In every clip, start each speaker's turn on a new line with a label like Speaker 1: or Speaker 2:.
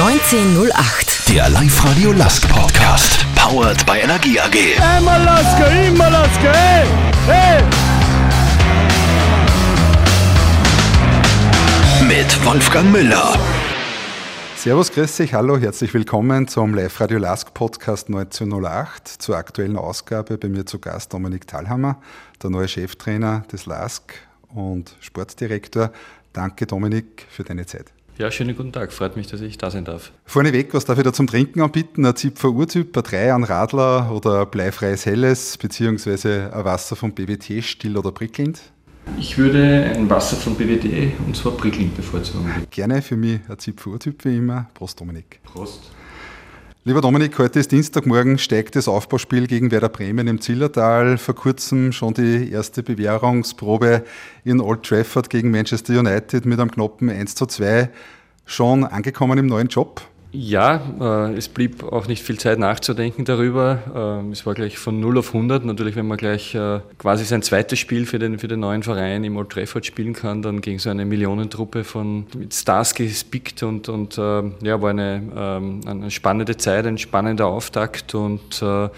Speaker 1: 1908.
Speaker 2: Der Live-Radio Lask Podcast. Powered by Energie AG.
Speaker 3: Immer Laske, immer Laske, hey, hey.
Speaker 2: Mit Wolfgang Müller.
Speaker 4: Servus, grüß dich, hallo, herzlich willkommen zum Live-Radio Lask Podcast 1908 zur aktuellen Ausgabe. Bei mir zu Gast Dominik Thalhammer, der neue Cheftrainer des Lask und Sportdirektor. Danke, Dominik, für deine Zeit.
Speaker 5: Ja, schönen guten Tag. Freut mich, dass ich da sein darf.
Speaker 4: Vorneweg, was darf ich da zum Trinken anbieten? Ein Zipfer Urtyp, ein 3 an Radler oder ein bleifreies Helles, beziehungsweise ein Wasser vom BWT, still oder prickelnd?
Speaker 5: Ich würde ein Wasser von BWT und zwar prickelnd bevorzugen.
Speaker 4: Gerne für mich ein Zipfer Urtyp wie immer. Prost, Dominik.
Speaker 5: Prost.
Speaker 4: Lieber Dominik, heute ist Dienstagmorgen, steigt das Aufbauspiel gegen Werder Bremen im Zillertal. Vor kurzem schon die erste Bewährungsprobe in Old Trafford gegen Manchester United mit einem knappen 1 zu 2. Schon angekommen im neuen Job?
Speaker 5: Ja, äh, es blieb auch nicht viel Zeit nachzudenken darüber. Äh, es war gleich von 0 auf 100. Natürlich, wenn man gleich äh, quasi sein zweites Spiel für den, für den neuen Verein im Old Trafford spielen kann, dann gegen so eine Millionentruppe von mit Stars gespickt und, und äh, ja, war eine, ähm, eine spannende Zeit, ein spannender Auftakt und äh,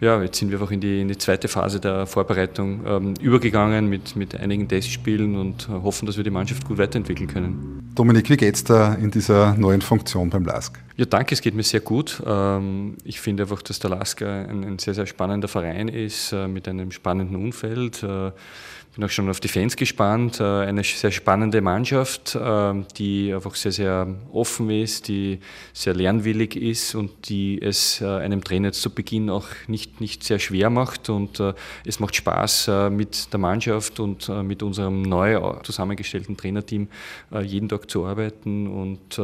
Speaker 5: ja, jetzt sind wir einfach in die, in die zweite Phase der Vorbereitung ähm, übergegangen mit, mit einigen Testspielen und hoffen, dass wir die Mannschaft gut weiterentwickeln können.
Speaker 4: Dominik, wie geht's da in dieser neuen Funktion beim LASK?
Speaker 5: Ja, danke, es geht mir sehr gut. Ähm, ich finde einfach, dass der LASK ein, sehr, sehr spannender Verein ist, äh, mit einem spannenden Umfeld. Äh, bin auch schon auf die Fans gespannt. Äh, eine sehr spannende Mannschaft, die einfach sehr, sehr offen ist, die sehr lernwillig ist und die es einem Trainer zu Beginn auch nicht, nicht sehr schwer macht. Und es macht Spaß, mit der Mannschaft und mit unserem neu zusammengestellten Trainerteam jeden Tag zu arbeiten und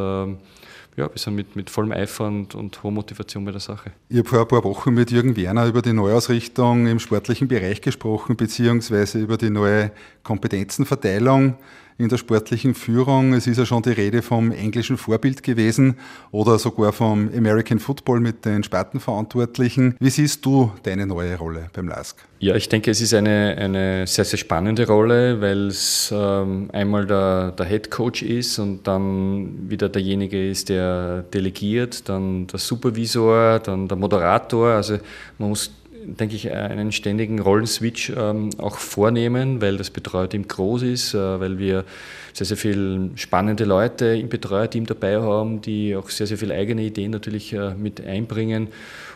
Speaker 5: ja, wir sind mit, mit vollem Eifer und, und hoher Motivation bei der Sache.
Speaker 4: Ich habe vor ein paar Wochen mit Jürgen Werner über die Neuausrichtung im sportlichen Bereich gesprochen, beziehungsweise über die neue Kompetenzenverteilung in der sportlichen Führung. Es ist ja schon die Rede vom englischen Vorbild gewesen oder sogar vom American Football mit den Spartenverantwortlichen. Wie siehst du deine neue Rolle beim LASK?
Speaker 5: Ja, ich denke, es ist eine, eine sehr, sehr spannende Rolle, weil es ähm, einmal der, der Head Coach ist und dann wieder derjenige ist, der delegiert, dann der Supervisor, dann der Moderator. Also man muss denke ich, einen ständigen Rollenswitch ähm, auch vornehmen, weil das Betreuerteam groß ist, äh, weil wir sehr, sehr viele spannende Leute im Betreuerteam dabei haben, die auch sehr, sehr viele eigene Ideen natürlich äh, mit einbringen.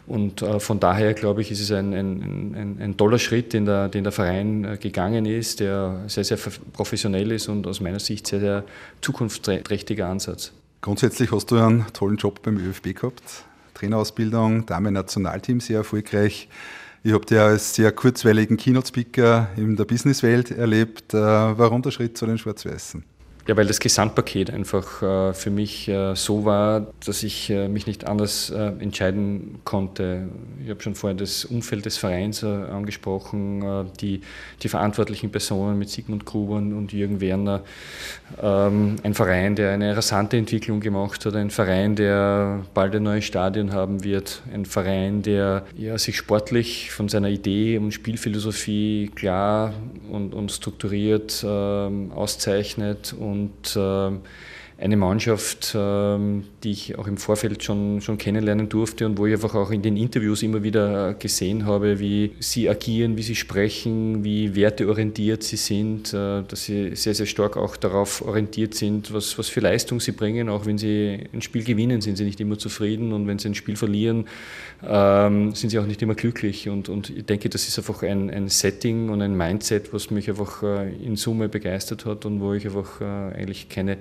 Speaker 5: Und äh, von daher, glaube ich, ist es ein, ein, ein, ein toller Schritt, den der, den der Verein gegangen ist, der sehr, sehr professionell ist und aus meiner Sicht sehr, sehr zukunftsträchtiger Ansatz.
Speaker 4: Grundsätzlich hast du einen tollen Job beim ÖFB gehabt. Trainerausbildung, Damen-Nationalteam sehr erfolgreich. Ich habe dich als sehr kurzweiligen Keynote-Speaker in der Businesswelt erlebt. Äh, warum der Schritt zu den Schwarz-Weißen?
Speaker 5: Ja, weil das Gesamtpaket einfach äh, für mich äh, so war, dass ich äh, mich nicht anders entscheiden konnte. Ich habe schon vorhin das Umfeld des Vereins angesprochen, die, die verantwortlichen Personen mit Sigmund Gruber und Jürgen Werner. Ähm, ein Verein, der eine rasante Entwicklung gemacht hat, ein Verein, der bald ein neues Stadion haben wird, ein Verein, der ja, sich sportlich von seiner Idee und Spielphilosophie klar und, und strukturiert ähm, auszeichnet und und äh, eine Mannschaft, ähm, die ich auch im Vorfeld schon, schon kennenlernen durfte und wo ich einfach auch in den Interviews immer wieder gesehen habe, wie sie agieren, wie sie sprechen, wie werteorientiert sie sind, äh, dass sie sehr, sehr stark auch darauf orientiert sind, was, was für Leistung sie bringen. Auch wenn sie ein Spiel gewinnen, sind sie nicht immer zufrieden und wenn sie ein Spiel verlieren, ähm, sind sie auch nicht immer glücklich. Und, und ich denke, das ist einfach ein, ein Setting und ein Mindset, was mich einfach äh, in Summe begeistert hat und wo ich einfach äh, eigentlich keine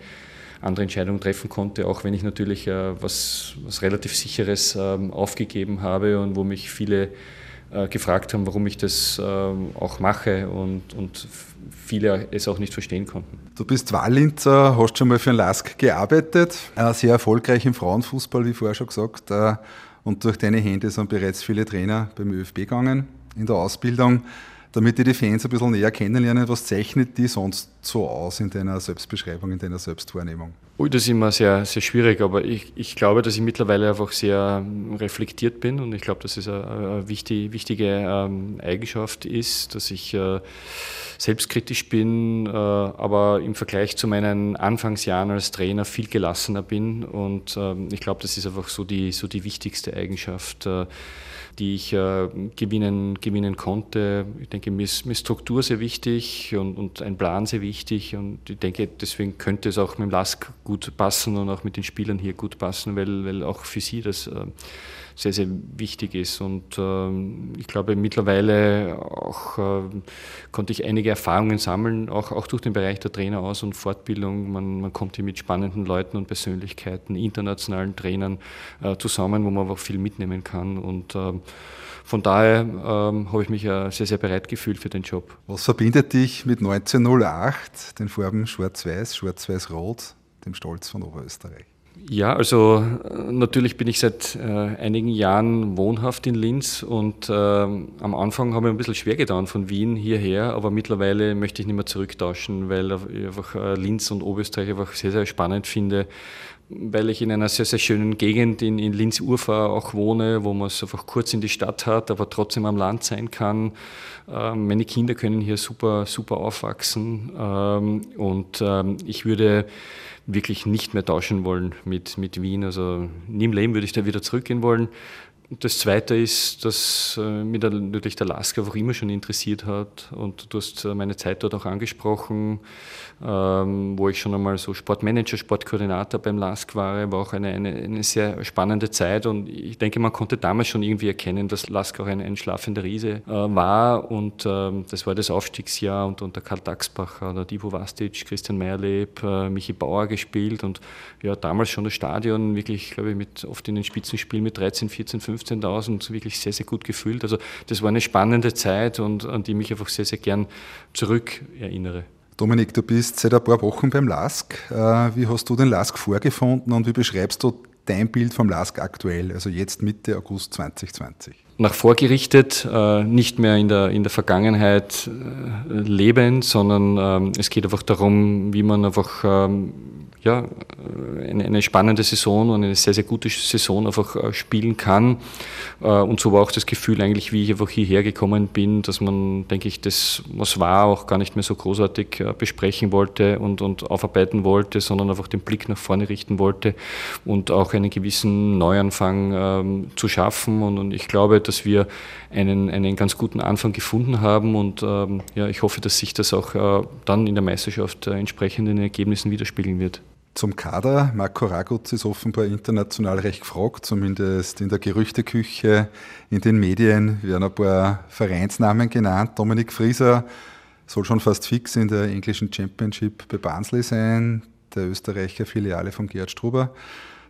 Speaker 5: andere Entscheidungen treffen konnte, auch wenn ich natürlich äh, was, was relativ Sicheres ähm, aufgegeben habe und wo mich viele äh, gefragt haben, warum ich das ähm, auch mache und, und viele es auch nicht verstehen konnten.
Speaker 4: Du bist Wallinzer, hast schon mal für den LASK gearbeitet, äh, sehr erfolgreich im Frauenfußball, wie vorher schon gesagt, und durch deine Hände sind bereits viele Trainer beim ÖFB gegangen in der Ausbildung damit die die Fans ein bisschen näher kennenlernen, was zeichnet die sonst so aus in deiner Selbstbeschreibung, in deiner Selbstwahrnehmung?
Speaker 5: Ui, das ist immer sehr, sehr schwierig, aber ich, ich glaube, dass ich mittlerweile einfach sehr reflektiert bin und ich glaube, dass es eine, wichtige, wichtige ähm, Eigenschaft ist, dass ich äh, selbstkritisch bin, aber im Vergleich zu meinen Anfangsjahren als Trainer viel gelassener bin. Und ähm, ich glaube, das ist einfach so die, so die wichtigste Eigenschaft die ich äh, gewinnen, gewinnen konnte. Ich denke, mir ist, mir ist Struktur sehr wichtig und, und, ein Plan sehr wichtig und ich denke, deswegen könnte es auch mit dem Lask gut passen und auch mit den Spielern hier gut passen, weil, weil auch für sie das äh, sehr, sehr wichtig ist. Und ähm, ich glaube, mittlerweile auch äh, konnte ich einige Erfahrungen sammeln, auch, auch durch den Bereich der Trainer aus und Fortbildung. Man, man kommt hier mit spannenden Leuten und Persönlichkeiten, internationalen Trainern äh, zusammen, wo man einfach viel mitnehmen kann. Und ähm, von daher ähm, habe ich mich äh, sehr, sehr bereit gefühlt für den Job.
Speaker 4: Was verbindet dich mit 1908, den Farben Schwarz-Weiß, Schwarz-Weiß-Rot, dem Stolz von Oberösterreich?
Speaker 5: Ja, also äh, natürlich bin ich seit äh, einigen Jahren wohnhaft in Linz und äh, am Anfang habe ich ein bisschen schwer getan von Wien hierher, aber mittlerweile möchte ich nicht mehr zurücktauschen, weil ich einfach äh, Linz und Oberösterreich einfach sehr, sehr spannend finde, weil ich in einer sehr, sehr schönen Gegend in, in Linz-Urfahr auch wohne, wo man es einfach kurz in die Stadt hat, aber trotzdem am Land sein kann. Ähm, meine Kinder können hier super, super aufwachsen ähm, und ähm, ich würde wirklich nicht mehr tauschen wollen mit, mit Wien. Also nie im Leben würde ich da wieder zurückgehen wollen. Und das Zweite ist, dass äh, mich natürlich der Lasker auch immer schon interessiert hat. Und du hast äh, meine Zeit dort auch angesprochen, ähm, wo ich schon einmal so Sportmanager, Sportkoordinator beim Lask war. War auch eine, eine, eine, sehr spannende Zeit. Und ich denke, man konnte damals schon irgendwie erkennen, dass Lask auch ein, ein schlafender Riese äh, war. Und ähm, das war das Aufstiegsjahr und unter Karl Daxbacher, der Divo Vastic, Christian Meyerleb, Michi Bauer gespielt. Und ja, damals schon das Stadion wirklich, glaube ich, mit, oft in den Spitzenspielen mit 13, 14, 15 15.000 wirklich sehr, sehr gut gefühlt. Also das war eine spannende Zeit und an die mich einfach sehr, sehr gern zurück erinnere.
Speaker 4: Dominik, du bist seit ein paar Wochen beim LASK. Äh, wie hast du den LASK vorgefunden und wie beschreibst du dein Bild vom LASK aktuell, also jetzt Mitte August 2020?
Speaker 5: Nach vorgerichtet, äh, nicht mehr in der, in der Vergangenheit äh, leben, sondern ähm, es geht einfach darum, wie man einfach ähm, ja, eine, spannende Saison und eine sehr, sehr gute Saison einfach äh, spielen kann. Und so war auch das Gefühl eigentlich, wie ich einfach hierher gekommen bin, dass man, denke ich, das, was war, auch gar nicht mehr so großartig besprechen wollte und, und aufarbeiten wollte, sondern einfach den Blick nach vorne richten wollte und auch einen gewissen Neuanfang ähm, zu schaffen. Und, und ich glaube, dass wir einen, einen ganz guten Anfang gefunden haben und ähm, ja, ich hoffe, dass sich das auch äh, dann in der Meisterschaft äh, entsprechend in den Ergebnissen widerspiegeln wird.
Speaker 4: Zum Kader. Marco Raguz ist offenbar international recht gefragt, zumindest in der Gerüchteküche, in den Medien werden ein paar Vereinsnamen genannt. Dominik Frieser soll schon fast fix in der englischen Championship bei Barnsley sein, der Österreicher Filiale von Gerhard Struber.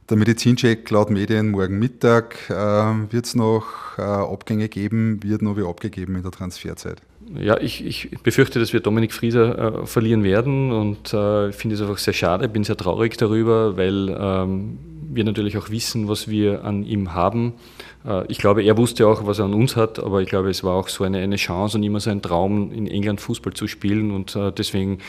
Speaker 4: Der Medizincheck laut Medien morgen Mittag. Äh, wird es noch äh, Abgänge geben? Wird noch wie abgegeben in der Transferzeit?
Speaker 5: ja, ich, ich, befürchte, dass wir Dominik Frieser äh, verlieren werden und äh, finde es einfach sehr schade, bin sehr traurig darüber, weil ähm, wir natürlich auch wissen, was wir an ihm haben. Äh, ich glaube, er wusste auch, was er an uns hat, aber ich glaube, es war auch so eine, eine Chance und immer so ein Traum, in England Fußball zu spielen und äh, deswegen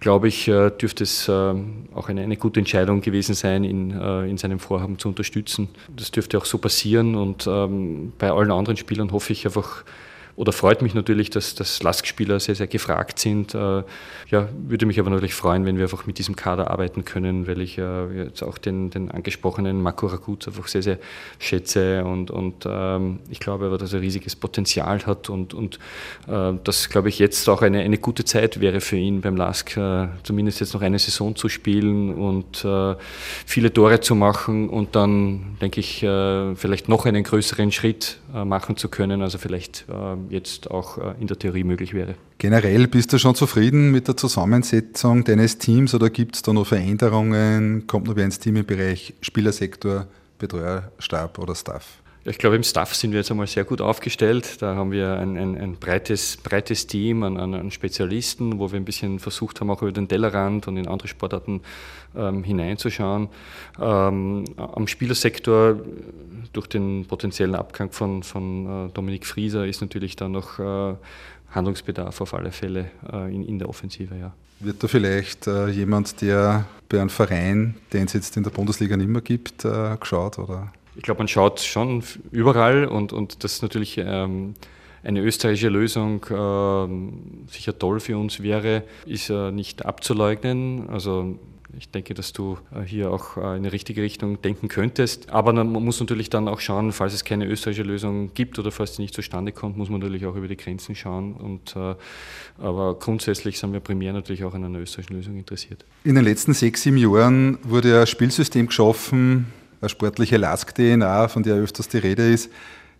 Speaker 5: glaube ich, äh, dürfte es auch eine, eine, gute Entscheidung gewesen sein, ihn in seinem Vorhaben zu unterstützen. Das dürfte auch so passieren und ähm, bei allen anderen Spielern hoffe ich einfach, oder freut mich natürlich, dass, dass Lask-Spieler sehr, sehr gefragt sind. Äh, ja, würde mich aber natürlich freuen, wenn wir einfach mit diesem Kader arbeiten können, weil ich äh, jetzt auch den, den angesprochenen Marco Ragut einfach sehr, sehr schätze und, und ähm, ich glaube aber, dass er riesiges Potenzial hat und, und äh, dass, glaube ich, jetzt auch eine, eine gute Zeit wäre für ihn beim Lask, zumindest jetzt noch eine Saison zu spielen und viele Tore zu machen und dann, denke ich, vielleicht noch einen größeren Schritt machen zu können, also vielleicht jetzt auch äh, in der Theorie möglich wäre.
Speaker 4: Generell bist du schon zufrieden mit der Zusammensetzung deines Teams oder gibt es da noch Veränderungen? Kommt noch wer ins Team im Bereich Spielersektor, Betreuer, Stab oder Staff?
Speaker 5: Ich glaube, im Staff sind wir jetzt einmal sehr gut aufgestellt. Da haben wir ein, ein, ein breites, breites Team an, an, Spezialisten, wo wir ein bisschen versucht haben, auch über den Tellerrand und in andere Sportarten ähm, hineinzuschauen. Ähm, am Spielersektor, durch den potenziellen Abgang von, von äh, Dominik Frieser, ist natürlich da noch äh, Handlungsbedarf auf alle Fälle äh, in, in der Offensive. Ja.
Speaker 4: Wird da vielleicht äh, jemand, der bei einem Verein, den es jetzt in der Bundesliga nicht mehr gibt, äh, geschaut? Oder?
Speaker 5: Ich glaube, man schaut schon überall und, und das ist natürlich ähm, eine österreichische Lösung äh, sicher toll für uns wäre, ist äh, nicht abzuleugnen. Also ich denke, dass du äh, hier auch äh, in die richtige Richtung denken könntest. Aber man muss natürlich dann auch schauen, falls es keine österreichische Lösung gibt oder falls sie nicht zustande kommt, muss man natürlich auch über die Grenzen schauen. Und, äh, aber grundsätzlich sind wir primär natürlich auch an einer österreichischen Lösung interessiert.
Speaker 4: In den letzten sechs, sieben Jahren wurde ein Spielsystem geschaffen, eine sportliche Lask-DNA, von der öfters die Rede ist,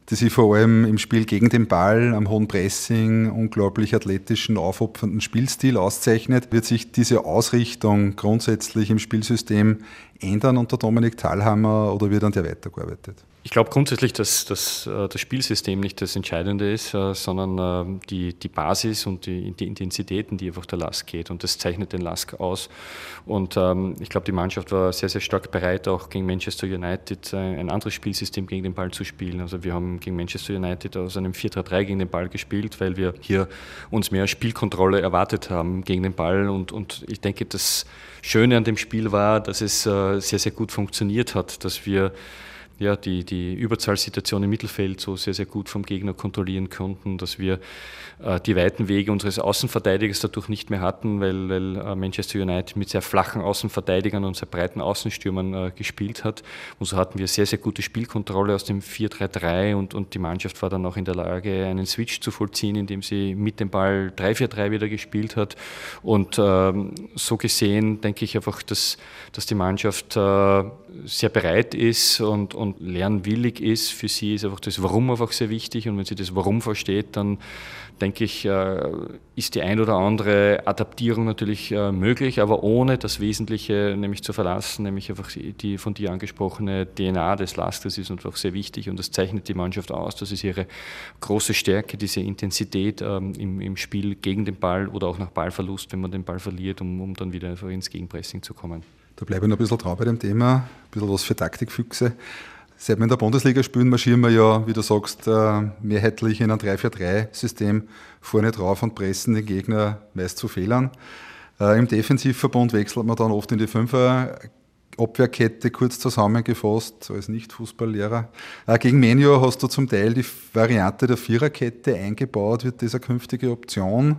Speaker 4: die sich vor allem im Spiel gegen den Ball, am hohen Pressing, unglaublich athletischen, aufopfernden Spielstil auszeichnet, wird sich diese Ausrichtung grundsätzlich im Spielsystem ändern unter Dominik Thalhammer oder wird an der weitergearbeitet?
Speaker 5: Ich glaube grundsätzlich, dass, dass äh, das Spielsystem nicht das Entscheidende ist, äh, sondern äh, die, die Basis und die, die Intensitäten, die einfach der Lask geht. Und das zeichnet den Lask aus. Und ähm, ich glaube, die Mannschaft war sehr, sehr stark bereit, auch gegen Manchester United ein anderes Spielsystem gegen den Ball zu spielen. Also wir haben gegen Manchester United aus einem 4-3-3 gegen den Ball gespielt, weil wir hier uns mehr Spielkontrolle erwartet haben gegen den Ball. Und, und ich denke, das Schöne an dem Spiel war, dass es sehr, sehr gut funktioniert hat, dass wir ja, die, die Überzahlsituation im Mittelfeld so sehr, sehr gut vom Gegner kontrollieren konnten, dass wir äh, die weiten Wege unseres Außenverteidigers dadurch nicht mehr hatten, weil, weil äh, Manchester United mit sehr flachen Außenverteidigern und sehr breiten Außenstürmern äh, gespielt hat. Und so hatten wir sehr, sehr gute Spielkontrolle aus dem 4-3-3 und, und die Mannschaft war dann auch in der Lage, einen Switch zu vollziehen, indem sie mit dem Ball 3-4-3 wieder gespielt hat. Und ähm, so gesehen denke ich einfach, dass, dass die Mannschaft äh, sehr bereit ist und, und und lernwillig ist, für sie ist einfach das Warum einfach sehr wichtig. Und wenn sie das Warum versteht, dann denke ich, äh, ist die ein oder andere Adaptierung natürlich äh, möglich, aber ohne das Wesentliche nämlich zu verlassen, nämlich einfach die von dir angesprochene DNA des Lasters ist einfach sehr wichtig und das zeichnet die Mannschaft aus. Das ist ihre große Stärke, diese Intensität ähm, im, Spiel gegen den Ball oder auch nach Ballverlust, wenn man den Ball verliert, um, dann wieder einfach ins Gegenpressing zu kommen.
Speaker 4: Da bleibe ich noch ein bisschen dran bei dem Thema, ein bisschen was für Taktikfüchse. Seit wir in der Bundesliga spielen, marschieren wir ja, wie du sagst, äh, mehrheitlich in ein 3-4-3-System vorne drauf und pressen den Gegner meist zu Fehlern. Äh, Im Defensivverbund wechselt man dann oft in die Fünfer Abwehrkette kurz zusammengefasst, als Nicht-Fußballlehrer. Äh, gegen Menio hast du zum Teil die Variante der Viererkette eingebaut. Wird das eine künftige Option?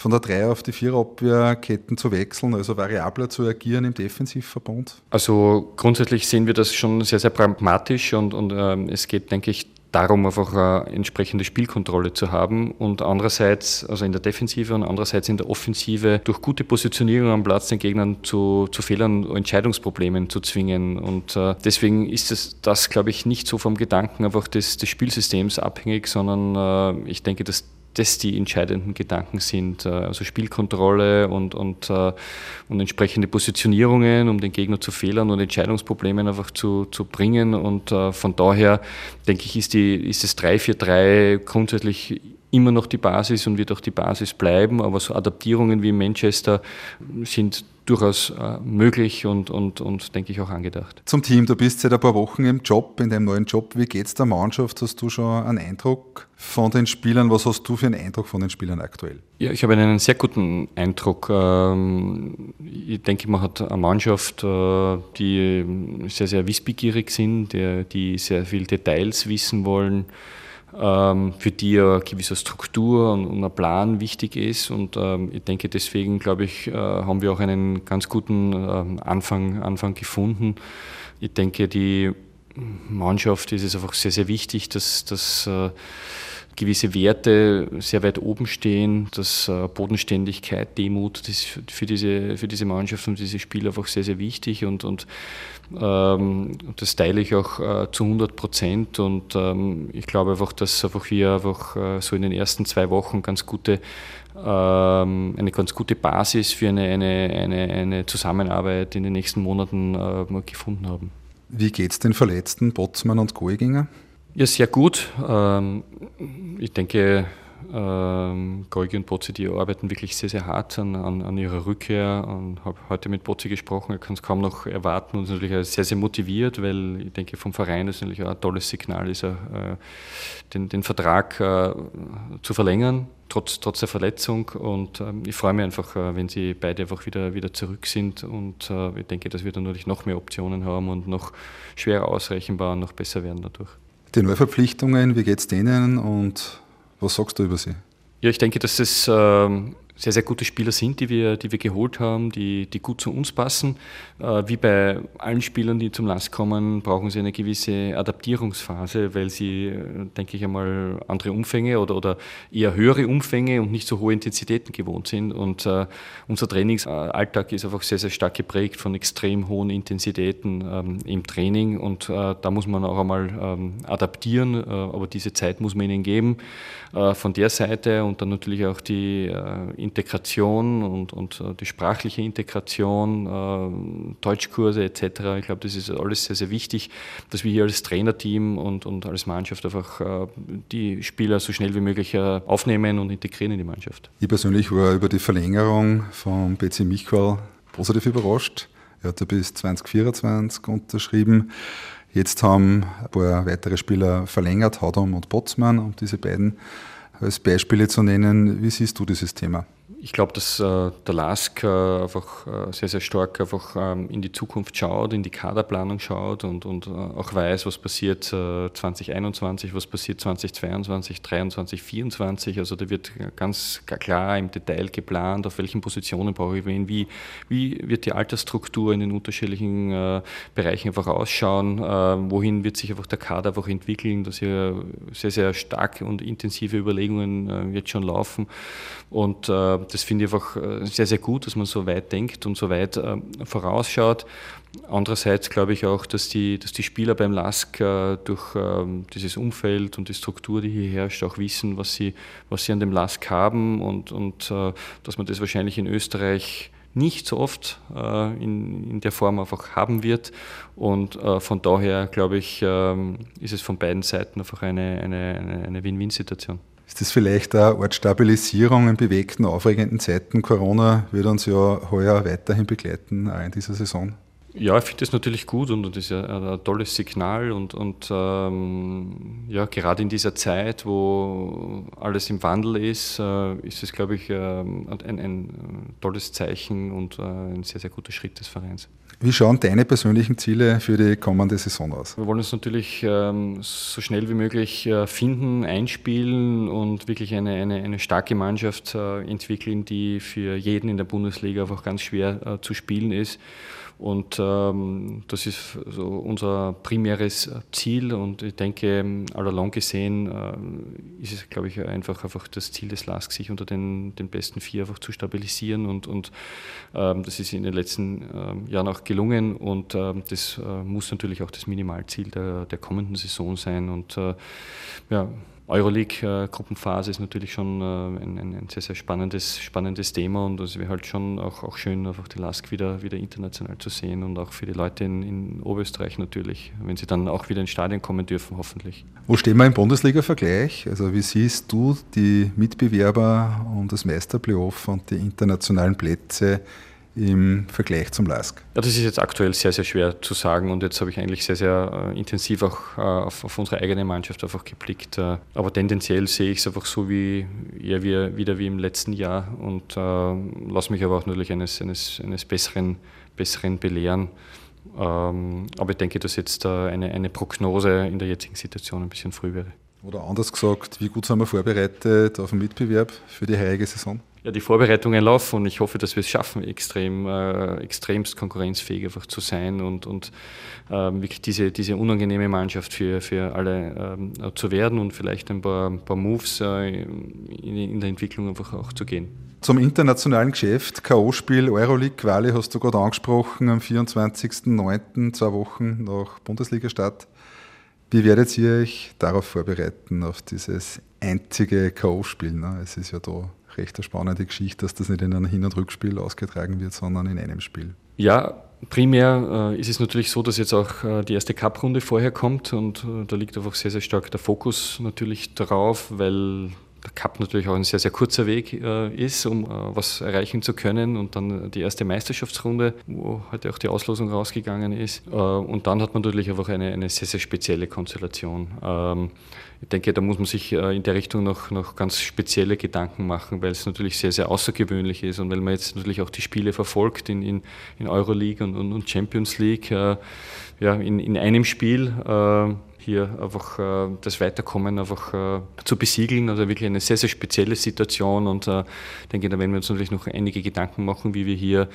Speaker 4: Von der 3 auf die 4 Abwehrketten zu wechseln, also variabler zu agieren im Defensivverbund?
Speaker 5: Also grundsätzlich sehen wir das schon sehr, sehr pragmatisch und, und ähm, es geht, denke ich, darum, einfach eine entsprechende Spielkontrolle zu haben und andererseits, also in der Defensive und andererseits in der Offensive, durch gute Positionierung am Platz den Gegnern zu, zu Fehlern, Entscheidungsproblemen zu zwingen. Und äh, deswegen ist es, das, glaube ich, nicht so vom Gedanken einfach des, des Spielsystems abhängig, sondern äh, ich denke, dass das die entscheidenden Gedanken sind. Äh, also Spielkontrolle und, und, äh, und entsprechende Positionierungen, um den Gegner zu Fehlern und Entscheidungsproblemen einfach zu, zu bringen. Und äh, von daher denke ich, ist, die, ist das 3-4-3 grundsätzlich immer noch die Basis und wird auch die Basis bleiben. Aber so Adaptierungen wie in Manchester sind durchaus äh, möglich und, und, und denke ich auch angedacht.
Speaker 4: Zum Team, du bist seit ein paar Wochen im Job, in deinem neuen Job. Wie geht es der Mannschaft? Hast du schon einen Eindruck von den Spielern? Was hast du für einen Eindruck von den Spielern aktuell?
Speaker 5: Ja, ich habe einen sehr guten Eindruck. Ähm, ich denke, man hat eine Mannschaft, äh, die sehr, sehr wissbegierig sind, die sehr viel Details wissen wollen für die eine gewisse Struktur und ein Plan wichtig ist. Und ähm, ich denke, deswegen, glaube ich, äh, haben wir auch einen ganz guten ähm, Anfang, Anfang gefunden. Ich denke, die Mannschaft ist es einfach sehr, sehr wichtig, dass, dass äh, gewisse Werte sehr weit oben stehen, dass äh, Bodenständigkeit, Demut, das ist für diese, für diese Mannschaft und diese Spieler einfach sehr, sehr wichtig und, und ähm, das teile ich auch äh, zu 100 Prozent und ähm, ich glaube einfach, dass einfach wir einfach äh, so in den ersten zwei Wochen ganz gute ähm, eine ganz gute Basis für eine, eine, eine, eine Zusammenarbeit in den nächsten Monaten äh, gefunden haben.
Speaker 4: Wie geht es den Verletzten Botzmann und Goeginger?
Speaker 5: Ja, sehr gut. Ähm, ich denke, ähm, Golgi und Bozzi, die arbeiten wirklich sehr, sehr hart an, an, an ihrer Rückkehr und habe heute mit Bozzi gesprochen, er kann es kaum noch erwarten und ist natürlich sehr, sehr motiviert, weil ich denke, vom Verein ist natürlich auch ein tolles Signal, ist er, äh, den, den Vertrag äh, zu verlängern, trotz, trotz der Verletzung und äh, ich freue mich einfach, äh, wenn sie beide einfach wieder, wieder zurück sind und ich denke, dass wir dann natürlich noch mehr Optionen haben und noch schwerer ausrechenbar und noch besser werden dadurch.
Speaker 4: Die Neuverpflichtungen, wie geht es denen und Was sagst du über sie?
Speaker 5: Ja, ich denke, dass es ähm, sehr, sehr gute Spieler sind, die wir, die wir geholt haben, die, die gut zu uns passen. Äh, wie bei allen Spielern, die zum Last kommen, brauchen sie eine gewisse Adaptierungsphase, weil sie, äh, denke ich einmal, andere Umfänge oder, oder eher höhere Umfänge und nicht so hohe Intensitäten gewohnt sind. Und äh, unser Trainingsalltag ist einfach sehr, sehr stark geprägt von extrem hohen Intensitäten ähm, im Training und da muss man auch einmal ähm, adaptieren, aber diese Zeit muss man ihnen geben von der Seite und dann natürlich auch die Integration und, und äh, die sprachliche Integration, äh, Deutschkurse etc. Ich glaube, das ist alles sehr, sehr wichtig, dass wir hier als Trainerteam und, und als Mannschaft einfach äh, die Spieler so schnell wie möglich aufnehmen und integrieren in die Mannschaft.
Speaker 4: Ich persönlich war über die Verlängerung von BC Michal positiv überrascht. Er hat ja bis 2024 unterschrieben. Jetzt haben ein paar weitere Spieler verlängert, Haudom und Botzmann, um diese beiden als Beispiele zu nennen. Wie siehst du dieses Thema?
Speaker 5: Ich glaube, dass äh, der LASK äh, einfach äh, sehr, sehr stark einfach ähm, in die Zukunft schaut, in die Kaderplanung schaut und, und äh, auch weiß, was passiert 2021, äh, was passiert 2022, 2023, 2024. Also da wird ganz klar im Detail geplant, auf welchen Positionen brauche ich wen, wie, wie wird die Altersstruktur in den unterschiedlichen äh, Bereichen einfach ausschauen, wohin wird sich einfach der Kader einfach entwickeln, dass hier sehr, sehr stark und intensive Überlegungen jetzt schon laufen. Und das finde ich einfach äh, sehr, sehr gut, dass man so weit denkt und so weit äh, vorausschaut. Andererseits glaube ich auch, dass die, dass die Spieler beim LASK äh, durch ähm, dieses Umfeld und die Struktur, die hier herrscht, auch wissen, was sie, was sie an dem LASK haben und, und dass man das wahrscheinlich in Österreich nicht so oft in, in der Form einfach haben wird. Und von daher, glaube ich, ähm, ist es von beiden Seiten einfach eine, eine, eine Win-Win-Situation.
Speaker 4: Ist das vielleicht eine Art Stabilisierung in bewegten, aufregenden Zeiten? Corona wird uns ja heuer weiterhin begleiten, auch in dieser Saison.
Speaker 5: Ja, ich finde das natürlich gut und, das ist ja ein tolles Signal und, und ähm, ja, gerade in dieser Zeit, wo alles im Wandel ist, äh, ist es, glaube ich, äh, ein, ein, tolles Zeichen und äh, ein sehr, sehr guter Schritt des Vereins.
Speaker 4: Wie schauen deine persönlichen Ziele für die kommende Saison aus?
Speaker 5: Wir wollen uns natürlich ähm, so schnell wie möglich äh, finden, einspielen und wirklich eine, eine, eine starke Mannschaft äh, entwickeln, die für jeden in der Bundesliga einfach ganz schwer äh, zu spielen ist. Und ähm, das ist so unser primäres Ziel. Und ich denke, allalong gesehen äh, ist es, glaube ich, einfach, einfach das Ziel des LASK, sich unter den, den besten vier einfach zu stabilisieren. Und, und ähm, das ist in den letzten ähm, Jahren auch gelungen. Und ähm, das äh, muss natürlich auch das Minimalziel der, der kommenden Saison sein. Und äh, ja, Euroleague-Gruppenphase ist natürlich schon äh, ein, ein, sehr, sehr spannendes, spannendes Thema und es wäre halt schon auch, auch schön, einfach die LASK wieder, wieder international zu sehen und auch für die Leute in, in Oberösterreich natürlich, wenn sie dann auch wieder ins Stadion kommen dürfen, hoffentlich.
Speaker 4: Wo stehen wir im Bundesliga-Vergleich? Also wie siehst du die Mitbewerber und das Meisterplayoff und die internationalen Plätze im Vergleich zum LASK?
Speaker 5: Ja, das ist jetzt aktuell sehr, sehr schwer zu sagen und jetzt habe ich eigentlich sehr, sehr äh, intensiv auch äh, auf, auf, unsere eigene Mannschaft einfach geblickt. Äh, aber tendenziell sehe ich es einfach so wie eher wie, wieder wie im letzten Jahr und lasse mich aber auch natürlich eines, eines, eines besseren, besseren belehren. Ähm, aber ich denke, dass jetzt eine, eine Prognose in der jetzigen Situation ein bisschen früh wäre.
Speaker 4: Oder anders gesagt, wie gut sind wir vorbereitet auf den Mitbewerb für die heutige Saison?
Speaker 5: Ja, die Vorbereitungen laufen und ich hoffe, dass wir es schaffen, extrem, äh, extremst konkurrenzfähig einfach zu sein und, und ähm, wirklich diese, diese unangenehme Mannschaft für, für alle ähm, zu werden und vielleicht ein paar, ein paar Moves äh, in, in, der Entwicklung einfach auch zu gehen.
Speaker 4: Zum internationalen Geschäft, K.O.-Spiel, Euroleague-Quali hast du gerade angesprochen, am 24.09., zwei Wochen nach Bundesliga-Start. Wie werdet ihr euch darauf vorbereiten, auf dieses einzige K.O.-Spiel? Ne? Es ist ja da recht eine spannende Geschichte, dass das nicht in einem Hin- und Rückspiel ausgetragen wird, sondern in einem Spiel.
Speaker 5: Ja, primär äh, ist es natürlich so, dass jetzt auch äh, die erste Cup-Runde vorher kommt und äh, da liegt einfach sehr, sehr stark der Fokus natürlich darauf, weil der Cup natürlich auch ein sehr, sehr kurzer Weg äh, ist, um äh, was erreichen zu können. Und dann die erste Meisterschaftsrunde, wo heute auch die Auslosung rausgegangen ist. Äh, und dann hat man natürlich einfach eine, eine sehr, sehr spezielle Konstellation. Ähm, ich denke, da muss man sich in der Richtung noch, noch ganz spezielle Gedanken machen, weil es natürlich sehr, sehr außergewöhnlich ist und weil man jetzt natürlich auch die Spiele verfolgt in, in, in Euroleague und, und, Champions League. Ja, in, in einem Spiel. Äh, hier einfach äh, das Weiterkommen einfach äh, zu besiegeln. Also wirklich eine sehr, sehr spezielle Situation und äh, ich denke, da werden wir uns natürlich noch einige Gedanken machen, wie wir hier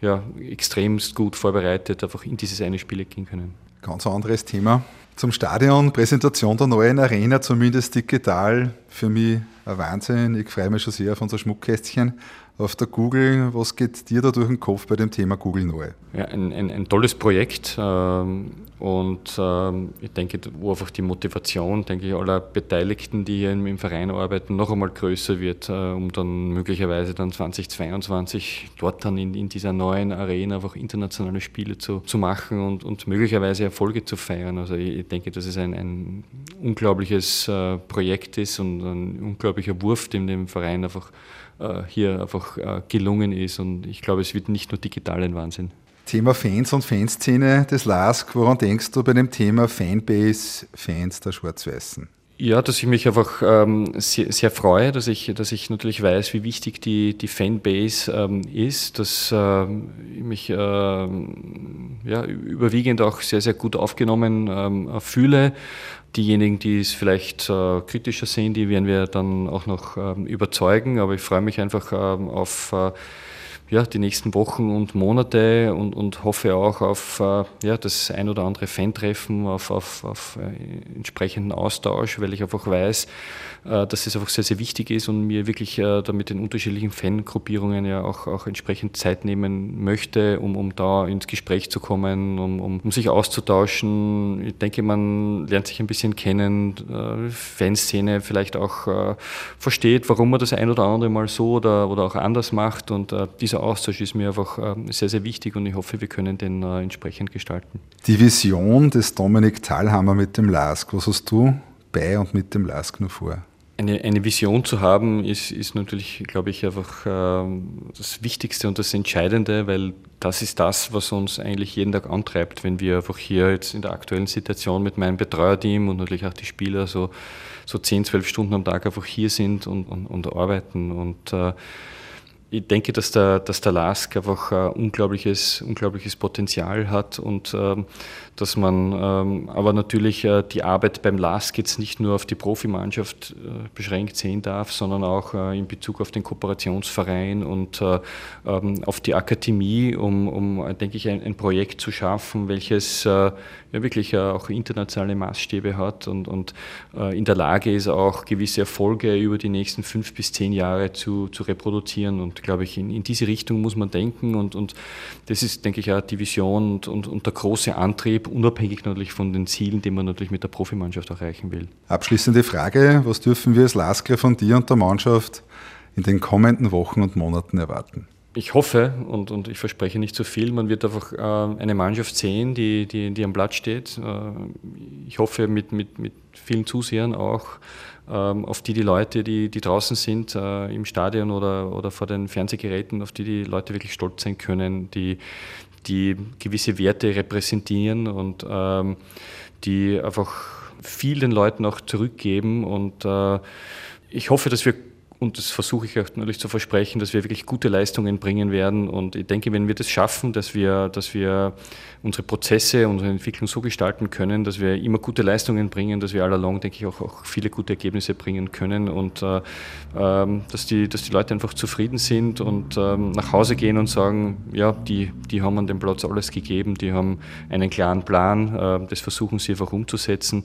Speaker 5: ja, extremst gut vorbereitet einfach in dieses eine Spiel gehen können.
Speaker 4: Ganz anderes Thema. Zum Stadion, Präsentation der neuen Arena, zumindest digital, für mich ein Wahnsinn. Ich freue mich schon sehr auf unser Schmuckkästchen auf der Google. Was geht dir da durch den Kopf bei dem Thema Google Neu?
Speaker 5: Ja, ein, ein, ein tolles Projekt ähm, und ähm, ich denke, wo einfach die Motivation, denke ich, aller Beteiligten, die hier im, Verein arbeiten, noch einmal größer wird, äh, um dann möglicherweise dann 2022 dort dann in, in dieser neuen Arena einfach internationale Spiele zu, zu machen und, und möglicherweise Erfolge zu feiern. Also ich denke, dass es ein, ein unglaubliches äh, Projekt ist und ein unglaublicher Wurf, den dem Verein einfach äh, hier einfach äh, gelungen ist. Und ich glaube, es wird nicht nur digital ein Wahnsinn.
Speaker 4: Thema Fans und Fanszene des LASK, woran denkst du bei dem Thema Fanbase, Fans der Schwarz-Weißen?
Speaker 5: Ja, dass ich mich einfach ähm, sehr, sehr, freue, dass ich, dass ich natürlich weiß, wie wichtig die, die Fanbase ähm, ist, dass ähm, ich mich ähm, ja, überwiegend auch sehr, sehr gut aufgenommen ähm, fühle. Diejenigen, die es vielleicht äh, kritischer sehen, die werden wir dann auch noch ähm, überzeugen, aber ich freue mich einfach auf äh, ja, die nächsten Wochen und Monate und, und hoffe auch auf äh, ja, das ein oder andere Fan-Treffen, auf, auf, auf äh, entsprechenden Austausch, weil ich einfach weiß, äh, dass es einfach sehr, sehr wichtig ist und mir wirklich äh, da mit den unterschiedlichen Fangruppierungen ja auch, auch entsprechend Zeit nehmen möchte, um, um da ins Gespräch zu kommen, um, um, um sich auszutauschen. Ich denke, man lernt sich ein bisschen kennen, äh, Fanszene vielleicht auch versteht, warum man das ein oder andere mal so oder, oder auch anders macht und dieser Austausch ist mir einfach sehr, sehr wichtig und ich hoffe, wir können den entsprechend gestalten.
Speaker 4: Die Vision des Dominik Thalhammer mit dem LASK, was hast du bei und mit dem LASK nur vor?
Speaker 5: Eine, eine Vision zu haben, ist, ist natürlich, glaube ich, einfach äh, das Wichtigste und das Entscheidende, weil das ist das, was uns eigentlich jeden Tag antreibt, wenn wir einfach hier jetzt in der aktuellen Situation mit meinem Betreuerteam und natürlich auch die Spieler so, so 10, 12 Stunden am Tag einfach hier sind und, und, und arbeiten. Und äh, ich denke, dass der, dass der LASK einfach ein unglaubliches, unglaubliches Potenzial hat und ähm, dass man ähm, aber natürlich äh, die Arbeit beim LASK jetzt nicht nur auf die Profimannschaft äh, beschränkt sehen darf, sondern auch äh, in Bezug auf den Kooperationsverein und äh, ähm, auf die Akademie, um, um denke ich, ein, ein Projekt zu schaffen, welches äh, ja wirklich äh, auch internationale Maßstäbe hat und, und in der Lage ist, auch gewisse Erfolge über die nächsten fünf bis zehn Jahre zu, zu reproduzieren. Und glaube ich, in, in diese Richtung muss man denken und, und das ist, denke ich, auch die Vision und, und, und der große Antrieb, unabhängig natürlich von den Zielen, die man natürlich mit der Profimannschaft erreichen will.
Speaker 4: Abschließende Frage, was dürfen wir als Laskler von dir und der Mannschaft in den kommenden Wochen und Monaten erwarten?
Speaker 5: Ich hoffe und, und ich verspreche nicht zu viel, man wird einfach äh, eine Mannschaft sehen, die, die, die am Blatt steht. Äh, ich hoffe mit, mit, mit vielen Zusehern auch, ähm, auf die die Leute, die, die draußen sind, äh, im Stadion oder, oder vor den Fernsehgeräten, auf die die Leute wirklich stolz sein können, die, die gewisse Werte repräsentieren und ähm, die einfach vielen Leuten auch zurückgeben. Und äh, ich hoffe, dass wir und das versuche ich auch natürlich zu versprechen, dass wir wirklich gute Leistungen bringen werden. Und ich denke, wenn wir das schaffen, dass wir, dass wir unsere Prozesse, unsere Entwicklung so gestalten können, dass wir immer gute Leistungen bringen, dass wir all along, denke ich, auch, auch viele gute Ergebnisse bringen können und äh, ähm, dass, die, dass die Leute einfach zufrieden sind und ähm, nach Hause gehen und sagen, ja, die, die haben an dem Platz alles gegeben, die haben einen klaren Plan, äh, das versuchen sie einfach umzusetzen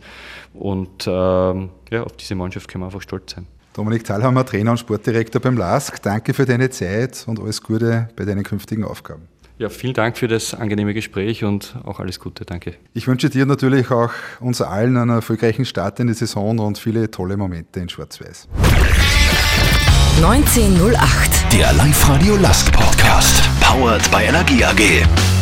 Speaker 5: und äh, ja, auf diese Mannschaft können wir einfach stolz sein.
Speaker 4: Dominik Thalhammer, Trainer und Sportdirektor beim LASK. Danke für deine Zeit und alles Gute bei deinen künftigen Aufgaben.
Speaker 5: Ja, vielen Dank für das angenehme Gespräch und auch alles Gute. Danke.
Speaker 4: Ich wünsche dir natürlich auch uns allen einen erfolgreichen Start in die Saison und viele tolle Momente in Schwarz-Weiß.
Speaker 2: 1908. Der Live-Radio Last Podcast. Powered by Energie AG.